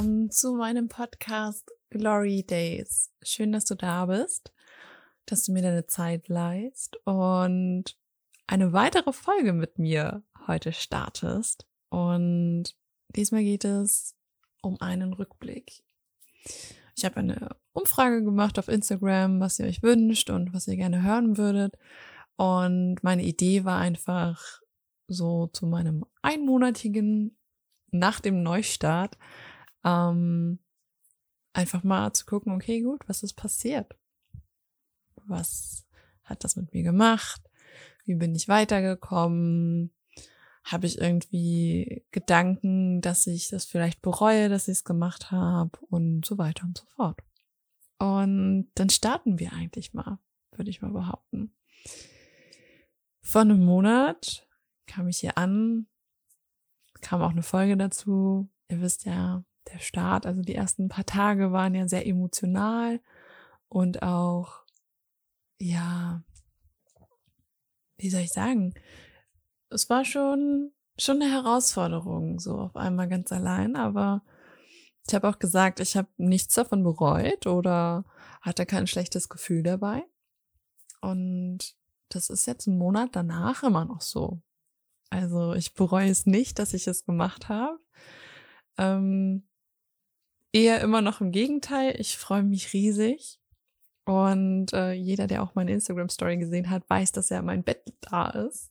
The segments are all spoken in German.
Willkommen zu meinem Podcast Glory Days. Schön, dass du da bist, dass du mir deine Zeit leist und eine weitere Folge mit mir heute startest. Und diesmal geht es um einen Rückblick. Ich habe eine Umfrage gemacht auf Instagram, was ihr euch wünscht und was ihr gerne hören würdet. Und meine Idee war einfach so zu meinem einmonatigen nach dem Neustart ähm, einfach mal zu gucken, okay, gut, was ist passiert? Was hat das mit mir gemacht? Wie bin ich weitergekommen? Habe ich irgendwie Gedanken, dass ich das vielleicht bereue, dass ich es gemacht habe und so weiter und so fort. Und dann starten wir eigentlich mal, würde ich mal behaupten. Vor einem Monat kam ich hier an, kam auch eine Folge dazu. Ihr wisst ja, der Start, also die ersten paar Tage waren ja sehr emotional und auch, ja, wie soll ich sagen, es war schon, schon eine Herausforderung, so auf einmal ganz allein, aber ich habe auch gesagt, ich habe nichts davon bereut oder hatte kein schlechtes Gefühl dabei. Und das ist jetzt einen Monat danach immer noch so. Also ich bereue es nicht, dass ich es gemacht habe. Ähm, eher immer noch im Gegenteil. Ich freue mich riesig. Und äh, jeder, der auch meine Instagram-Story gesehen hat, weiß, dass ja mein Bett da ist.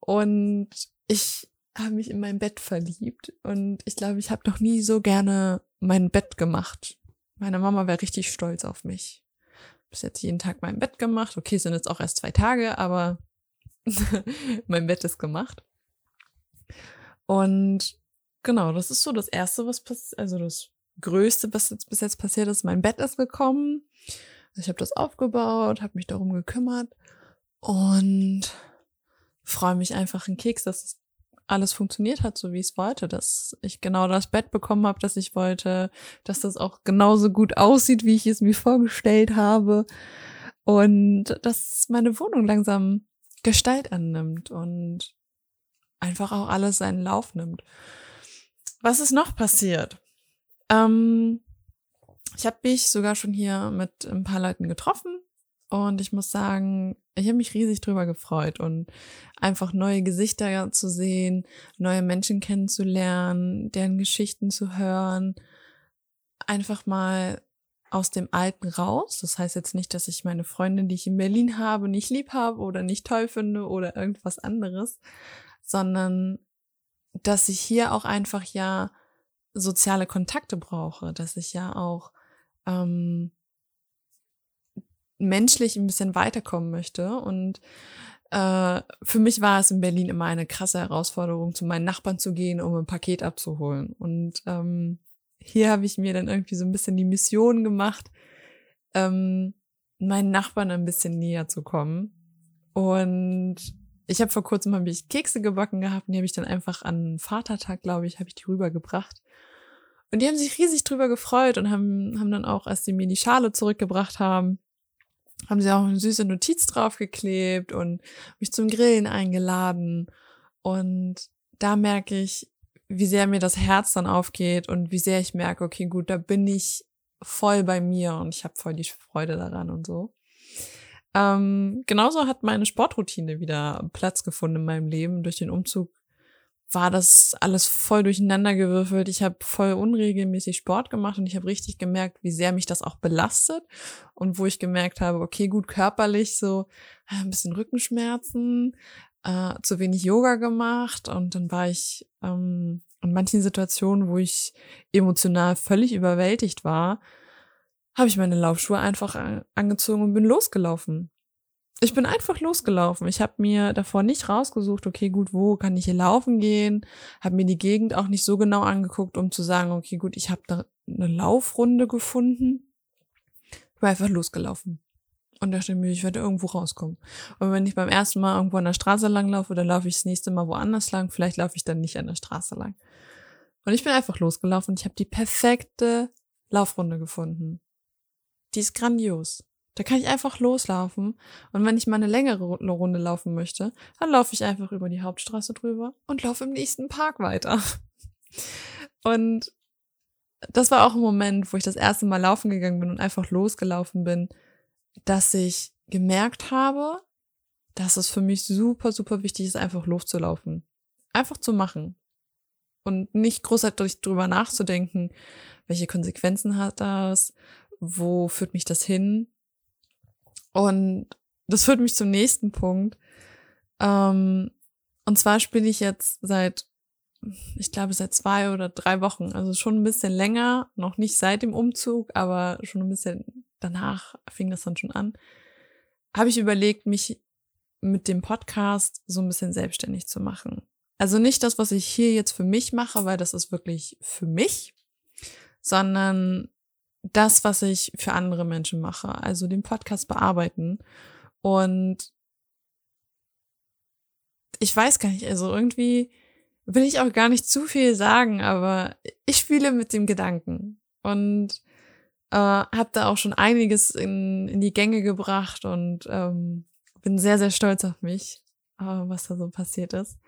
Und ich habe mich in mein Bett verliebt. Und ich glaube, ich habe noch nie so gerne mein Bett gemacht. Meine Mama wäre richtig stolz auf mich. Bis jetzt jeden Tag mein Bett gemacht. Okay, sind jetzt auch erst zwei Tage, aber mein Bett ist gemacht. Und genau, das ist so das Erste, was passiert, also das Größte, was jetzt bis jetzt passiert ist. Mein Bett ist gekommen. Ich habe das aufgebaut, habe mich darum gekümmert und freue mich einfach in Keks, dass es alles funktioniert hat, so wie ich es wollte, dass ich genau das Bett bekommen habe, das ich wollte, dass das auch genauso gut aussieht, wie ich es mir vorgestellt habe und dass meine Wohnung langsam Gestalt annimmt und einfach auch alles seinen Lauf nimmt. Was ist noch passiert? Ähm, ich habe mich sogar schon hier mit ein paar Leuten getroffen und ich muss sagen, ich habe mich riesig drüber gefreut und einfach neue Gesichter zu sehen, neue Menschen kennenzulernen, deren Geschichten zu hören, einfach mal aus dem Alten raus. Das heißt jetzt nicht, dass ich meine Freundin, die ich in Berlin habe, nicht lieb habe oder nicht toll finde oder irgendwas anderes, sondern dass ich hier auch einfach ja soziale Kontakte brauche, dass ich ja auch ähm, menschlich ein bisschen weiterkommen möchte. Und äh, für mich war es in Berlin immer eine krasse Herausforderung, zu meinen Nachbarn zu gehen, um ein Paket abzuholen. Und ähm, hier habe ich mir dann irgendwie so ein bisschen die Mission gemacht, ähm, meinen Nachbarn ein bisschen näher zu kommen. Und ich habe vor kurzem habe ich Kekse gebacken gehabt und die habe ich dann einfach an Vatertag, glaube ich, habe ich die rübergebracht. Und die haben sich riesig drüber gefreut und haben, haben dann auch, als sie mir die Schale zurückgebracht haben, haben sie auch eine süße Notiz draufgeklebt und mich zum Grillen eingeladen. Und da merke ich, wie sehr mir das Herz dann aufgeht und wie sehr ich merke, okay, gut, da bin ich voll bei mir und ich habe voll die Freude daran und so. Ähm, genauso hat meine Sportroutine wieder Platz gefunden in meinem Leben. Durch den Umzug war das alles voll durcheinander gewürfelt. Ich habe voll unregelmäßig Sport gemacht und ich habe richtig gemerkt, wie sehr mich das auch belastet und wo ich gemerkt habe, okay, gut körperlich so äh, ein bisschen Rückenschmerzen, äh, zu wenig Yoga gemacht und dann war ich ähm, in manchen Situationen, wo ich emotional völlig überwältigt war, habe ich meine Laufschuhe einfach angezogen und bin losgelaufen. Ich bin einfach losgelaufen. Ich habe mir davor nicht rausgesucht, okay, gut, wo kann ich hier laufen gehen? Habe mir die Gegend auch nicht so genau angeguckt, um zu sagen, okay, gut, ich habe da eine Laufrunde gefunden. Ich bin einfach losgelaufen und dachte mir, ich werde irgendwo rauskommen. Und wenn ich beim ersten Mal irgendwo an der Straße lang laufe, dann laufe ich das nächste Mal woanders lang. Vielleicht laufe ich dann nicht an der Straße lang. Und ich bin einfach losgelaufen ich habe die perfekte Laufrunde gefunden. Die ist grandios. Da kann ich einfach loslaufen. Und wenn ich mal eine längere Runde laufen möchte, dann laufe ich einfach über die Hauptstraße drüber und laufe im nächsten Park weiter. Und das war auch ein Moment, wo ich das erste Mal laufen gegangen bin und einfach losgelaufen bin, dass ich gemerkt habe, dass es für mich super, super wichtig ist, einfach loszulaufen. Einfach zu machen. Und nicht großartig drüber nachzudenken, welche Konsequenzen hat das, wo führt mich das hin. Und das führt mich zum nächsten Punkt. Ähm, und zwar spiele ich jetzt seit, ich glaube, seit zwei oder drei Wochen, also schon ein bisschen länger, noch nicht seit dem Umzug, aber schon ein bisschen danach fing das dann schon an, habe ich überlegt, mich mit dem Podcast so ein bisschen selbstständig zu machen. Also nicht das, was ich hier jetzt für mich mache, weil das ist wirklich für mich, sondern das, was ich für andere Menschen mache, also den Podcast bearbeiten. Und ich weiß gar nicht, also irgendwie will ich auch gar nicht zu viel sagen, aber ich spiele mit dem Gedanken und äh, habe da auch schon einiges in, in die Gänge gebracht und ähm, bin sehr, sehr stolz auf mich, äh, was da so passiert ist.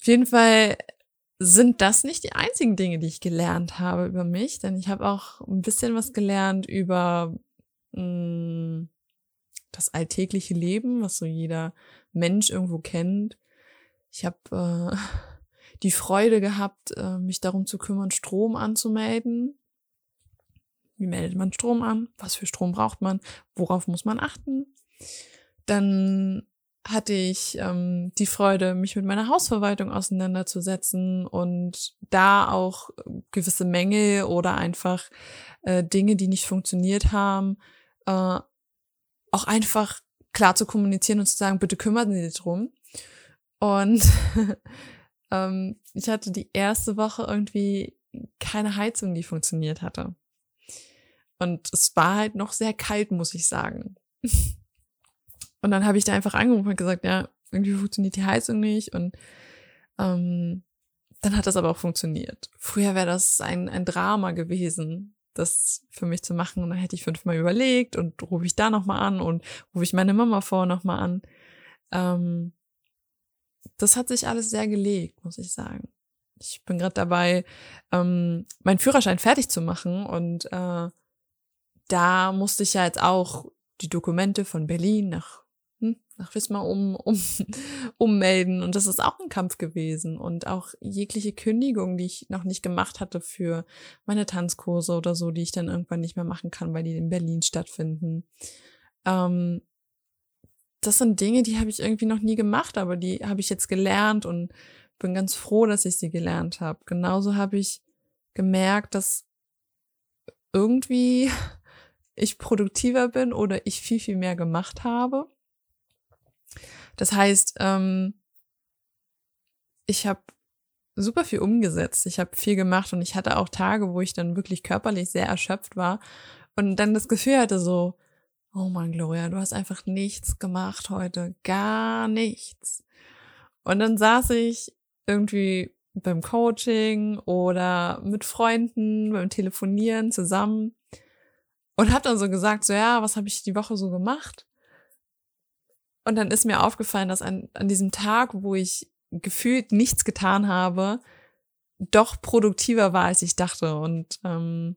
Auf jeden Fall sind das nicht die einzigen Dinge, die ich gelernt habe über mich, denn ich habe auch ein bisschen was gelernt über mh, mm, das alltägliche Leben, was so jeder Mensch irgendwo kennt. Ich habe äh, die Freude gehabt, äh, mich darum zu kümmern, Strom anzumelden. Wie meldet man Strom an? Was für Strom braucht man? Worauf muss man achten? Dann hatte ich ähm, die Freude, mich mit meiner Hausverwaltung auseinanderzusetzen und da auch gewisse Mängel oder einfach äh, Dinge, die nicht funktioniert haben, äh, auch einfach klar zu kommunizieren und zu sagen, bitte kümmern Sie sich drum. Und ähm, ich hatte die erste Woche irgendwie keine Heizung, die funktioniert hatte. Und es war halt noch sehr kalt, muss ich sagen. Und dann habe ich da einfach angerufen und gesagt, ja, irgendwie funktioniert die Heizung nicht. Und ähm, dann hat das aber auch funktioniert. Früher wäre das ein, ein Drama gewesen, das für mich zu machen. Und dann hätte ich fünfmal überlegt und rufe ich da nochmal an und rufe ich meine Mama vor nochmal an. Ähm, das hat sich alles sehr gelegt, muss ich sagen. Ich bin gerade dabei, ähm, meinen Führerschein fertig zu machen und äh, da musste ich ja jetzt auch die Dokumente von Berlin nach nach Wismar um, um, ummelden. Und das ist auch ein Kampf gewesen. Und auch jegliche Kündigung, die ich noch nicht gemacht hatte für meine Tanzkurse oder so, die ich dann irgendwann nicht mehr machen kann, weil die in Berlin stattfinden. Ähm, das sind Dinge, die habe ich irgendwie noch nie gemacht, aber die habe ich jetzt gelernt und bin ganz froh, dass ich sie gelernt habe. Genauso habe ich gemerkt, dass irgendwie ich produktiver bin oder ich viel, viel mehr gemacht habe. Das heißt, ähm, ich habe super viel umgesetzt. Ich habe viel gemacht und ich hatte auch Tage, wo ich dann wirklich körperlich sehr erschöpft war und dann das Gefühl hatte so, oh mein Gloria, du hast einfach nichts gemacht heute, gar nichts. Und dann saß ich irgendwie beim Coaching oder mit Freunden beim Telefonieren zusammen und habe dann so gesagt, so ja, was habe ich die Woche so gemacht? Und dann ist mir aufgefallen, dass an, an diesem Tag, wo ich gefühlt nichts getan habe, doch produktiver war, als ich dachte. Und ähm,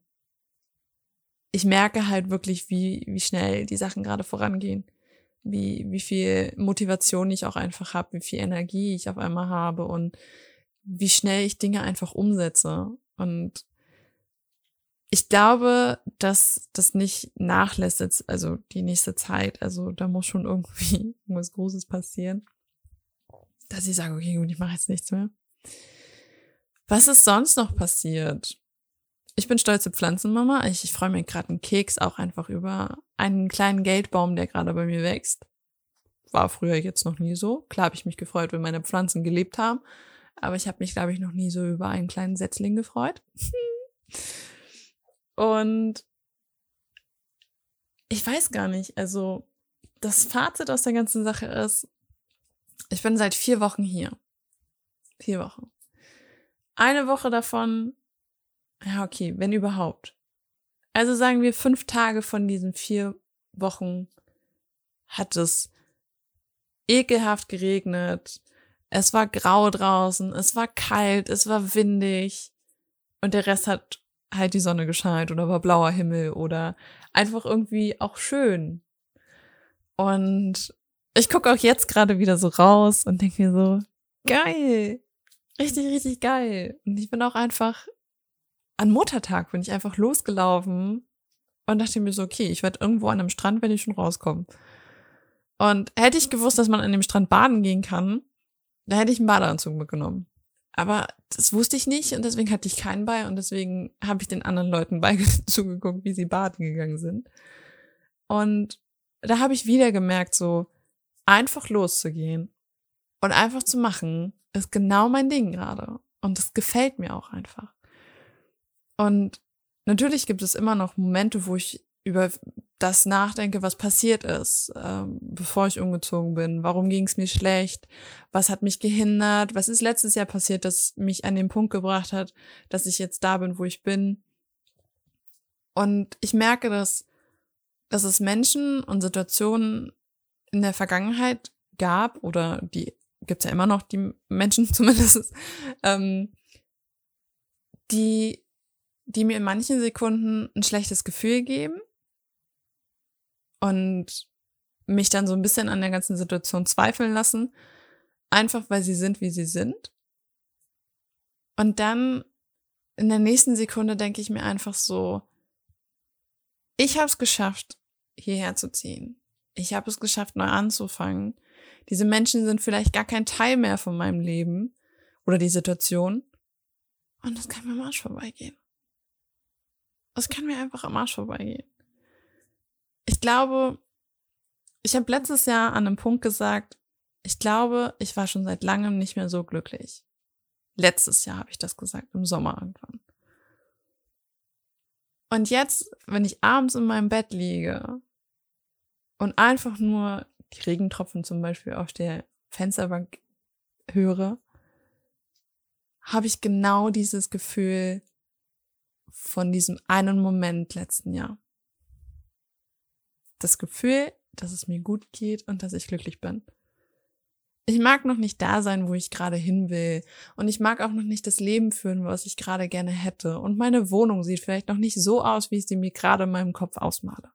ich merke halt wirklich, wie, wie schnell die Sachen gerade vorangehen. Wie, wie viel Motivation ich auch einfach habe, wie viel Energie ich auf einmal habe und wie schnell ich Dinge einfach umsetze. Und ich glaube, dass das nicht nachlässt, jetzt, also die nächste Zeit. Also da muss schon irgendwie irgendwas Großes passieren, dass ich sage, okay, gut, ich mache jetzt nichts mehr. Was ist sonst noch passiert? Ich bin stolze Pflanzenmama. Ich, ich freue mich gerade einen Keks auch einfach über einen kleinen Geldbaum, der gerade bei mir wächst. War früher jetzt noch nie so. Klar habe ich mich gefreut, wenn meine Pflanzen gelebt haben. Aber ich habe mich, glaube ich, noch nie so über einen kleinen Setzling gefreut. Und ich weiß gar nicht, also das Fazit aus der ganzen Sache ist, ich bin seit vier Wochen hier. Vier Wochen. Eine Woche davon, ja, okay, wenn überhaupt. Also sagen wir fünf Tage von diesen vier Wochen hat es ekelhaft geregnet. Es war grau draußen, es war kalt, es war windig und der Rest hat halt die Sonne gescheit oder war blauer Himmel oder einfach irgendwie auch schön. Und ich gucke auch jetzt gerade wieder so raus und denke mir so, geil. Richtig, richtig geil. Und ich bin auch einfach, an Muttertag bin ich einfach losgelaufen und dachte mir so, okay, ich werde irgendwo an einem Strand, wenn ich schon rauskomme. Und hätte ich gewusst, dass man an dem Strand baden gehen kann, da hätte ich einen Badeanzug mitgenommen. Aber das wusste ich nicht und deswegen hatte ich keinen bei und deswegen habe ich den anderen Leuten bei zugeguckt, wie sie baden gegangen sind. Und da habe ich wieder gemerkt, so einfach loszugehen und einfach zu machen, ist genau mein Ding gerade. Und das gefällt mir auch einfach. Und natürlich gibt es immer noch Momente, wo ich über das nachdenke, was passiert ist, ähm, bevor ich umgezogen bin. Warum ging es mir schlecht? Was hat mich gehindert? Was ist letztes Jahr passiert, das mich an den Punkt gebracht hat, dass ich jetzt da bin, wo ich bin? Und ich merke, dass, dass es Menschen und Situationen in der Vergangenheit gab, oder die gibt's ja immer noch, die Menschen zumindest, ähm, die, die mir in manchen Sekunden ein schlechtes Gefühl geben und mich dann so ein bisschen an der ganzen Situation zweifeln lassen, einfach weil sie sind, wie sie sind. Und dann in der nächsten Sekunde denke ich mir einfach so, ich habe es geschafft, hierher zu ziehen. Ich habe es geschafft, neu anzufangen. Diese Menschen sind vielleicht gar kein Teil mehr von meinem Leben oder die Situation. Und das kann mir am Arsch vorbeigehen. Das kann mir einfach am Arsch vorbeigehen. Ich glaube, ich habe letztes Jahr an einem Punkt gesagt, ich glaube, ich war schon seit langem nicht mehr so glücklich. Letztes Jahr habe ich das gesagt, im Sommer irgendwann. Und jetzt, wenn ich abends in meinem Bett liege und einfach nur die Regentropfen zum Beispiel auf der Fensterbank höre, habe ich genau dieses Gefühl von diesem einen Moment letzten Jahr. Das Gefühl, dass es mir gut geht und dass ich glücklich bin. Ich mag noch nicht da sein, wo ich gerade hin will. Und ich mag auch noch nicht das Leben führen, was ich gerade gerne hätte. Und meine Wohnung sieht vielleicht noch nicht so aus, wie ich sie mir gerade in meinem Kopf ausmale.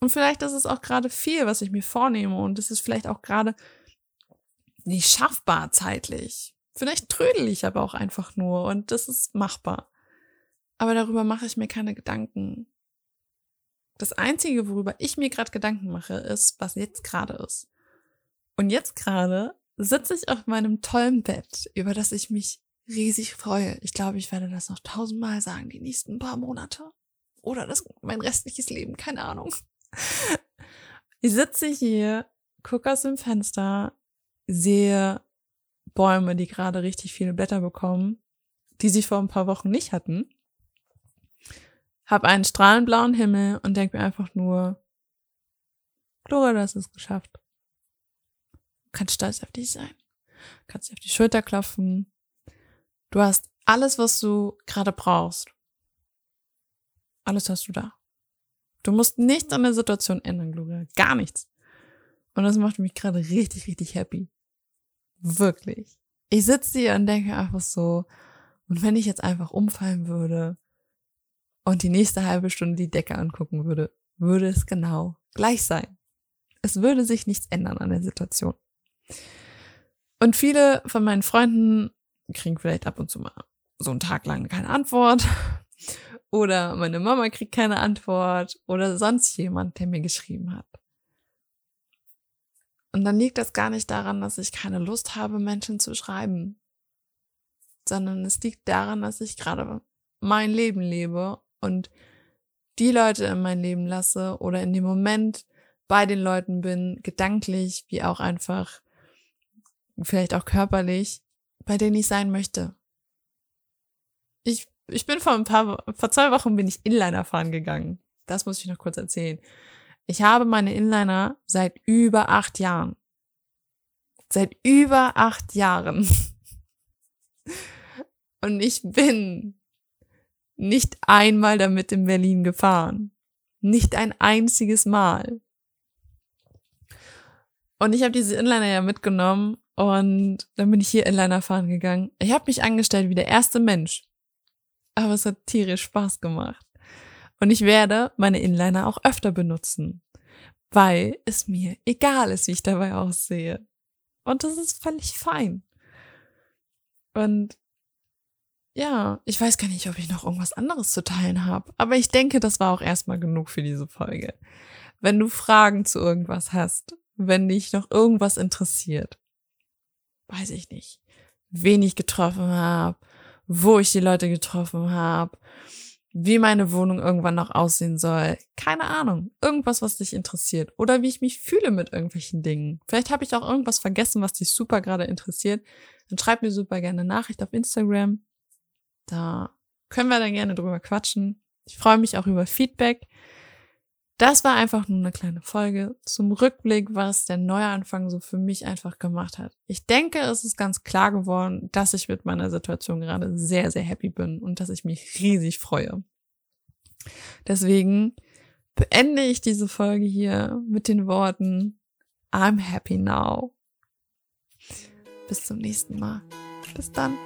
Und vielleicht ist es auch gerade viel, was ich mir vornehme. Und es ist vielleicht auch gerade nicht schaffbar zeitlich. Vielleicht trödel ich aber auch einfach nur und das ist machbar. Aber darüber mache ich mir keine Gedanken. Das Einzige, worüber ich mir gerade Gedanken mache, ist, was jetzt gerade ist. Und jetzt gerade sitze ich auf meinem tollen Bett, über das ich mich riesig freue. Ich glaube, ich werde das noch tausendmal sagen, die nächsten paar Monate. Oder das, mein restliches Leben, keine Ahnung. Ich sitze hier, gucke aus dem Fenster, sehe Bäume, die gerade richtig viele Blätter bekommen, die sie vor ein paar Wochen nicht hatten. Hab einen strahlend blauen Himmel und denke mir einfach nur, Gloria, du hast es geschafft. Du kannst stolz auf dich sein. Du kannst dir auf die Schulter klopfen. Du hast alles, was du gerade brauchst. Alles hast du da. Du musst nichts an der Situation ändern, Gloria. Gar nichts. Und das macht mich gerade richtig, richtig happy. Wirklich. Ich sitze hier und denke einfach so, und wenn ich jetzt einfach umfallen würde und die nächste halbe Stunde die Decke angucken würde, würde es genau gleich sein. Es würde sich nichts ändern an der Situation. Und viele von meinen Freunden kriegen vielleicht ab und zu mal so einen Tag lang keine Antwort oder meine Mama kriegt keine Antwort oder sonst jemand, der mir geschrieben hat. Und dann liegt das gar nicht daran, dass ich keine Lust habe, Menschen zu schreiben, sondern es liegt daran, dass ich gerade mein Leben lebe und die Leute in mein Leben lasse oder in dem Moment bei den Leuten bin, gedanklich wie auch einfach, vielleicht auch körperlich, bei denen ich sein möchte. Ich ich bin vor ein paar, vor zwei Wochen bin ich Inliner fahren gegangen. Das muss ich noch kurz erzählen. Ich habe meine Inliner seit über acht Jahren. Seit über acht Jahren. Und ich bin nicht einmal damit in Berlin gefahren. Nicht ein einziges Mal. Und ich habe diese Inliner ja mitgenommen und dann bin ich hier Inliner fahren gegangen. Ich habe mich angestellt wie der erste Mensch aber es hat tierisch Spaß gemacht. Und ich werde meine Inliner auch öfter benutzen, weil es mir egal ist, wie ich dabei aussehe. Und das ist völlig fein. Und ja, ich weiß gar nicht, ob ich noch irgendwas anderes zu teilen habe. Aber ich denke, das war auch erstmal genug für diese Folge. Wenn du Fragen zu irgendwas hast, wenn dich noch irgendwas interessiert, weiß ich nicht, wen ich getroffen habe, wo ich die Leute getroffen habe, wie meine Wohnung irgendwann noch aussehen soll. Keine Ahnung. Irgendwas, was dich interessiert. Oder wie ich mich fühle mit irgendwelchen Dingen. Vielleicht habe ich auch irgendwas vergessen, was dich super gerade interessiert. Dann schreib mir super gerne eine Nachricht auf Instagram. Da können wir dann gerne drüber quatschen. Ich freue mich auch über Feedback. Das war einfach nur eine kleine Folge zum Rückblick, was der Neuanfang so für mich einfach gemacht hat. Ich denke, es ist ganz klar geworden, dass ich mit meiner Situation gerade sehr, sehr happy bin und dass ich mich riesig freue. Deswegen beende ich diese Folge hier mit den Worten I'm happy now. Bis zum nächsten Mal. Bis dann.